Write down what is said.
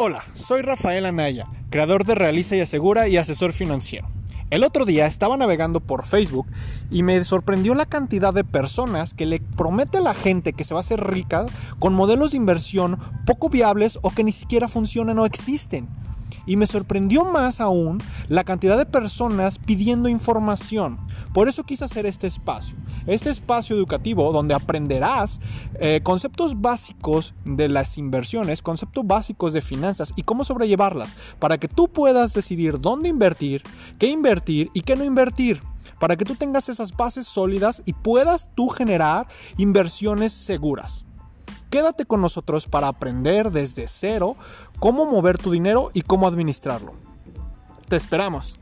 Hola, soy Rafael Anaya, creador de Realiza y Asegura y asesor financiero. El otro día estaba navegando por Facebook y me sorprendió la cantidad de personas que le promete a la gente que se va a hacer rica con modelos de inversión poco viables o que ni siquiera funcionan o existen. Y me sorprendió más aún la cantidad de personas pidiendo información. Por eso quise hacer este espacio. Este espacio educativo donde aprenderás eh, conceptos básicos de las inversiones, conceptos básicos de finanzas y cómo sobrellevarlas para que tú puedas decidir dónde invertir, qué invertir y qué no invertir para que tú tengas esas bases sólidas y puedas tú generar inversiones seguras. Quédate con nosotros para aprender desde cero cómo mover tu dinero y cómo administrarlo. Te esperamos.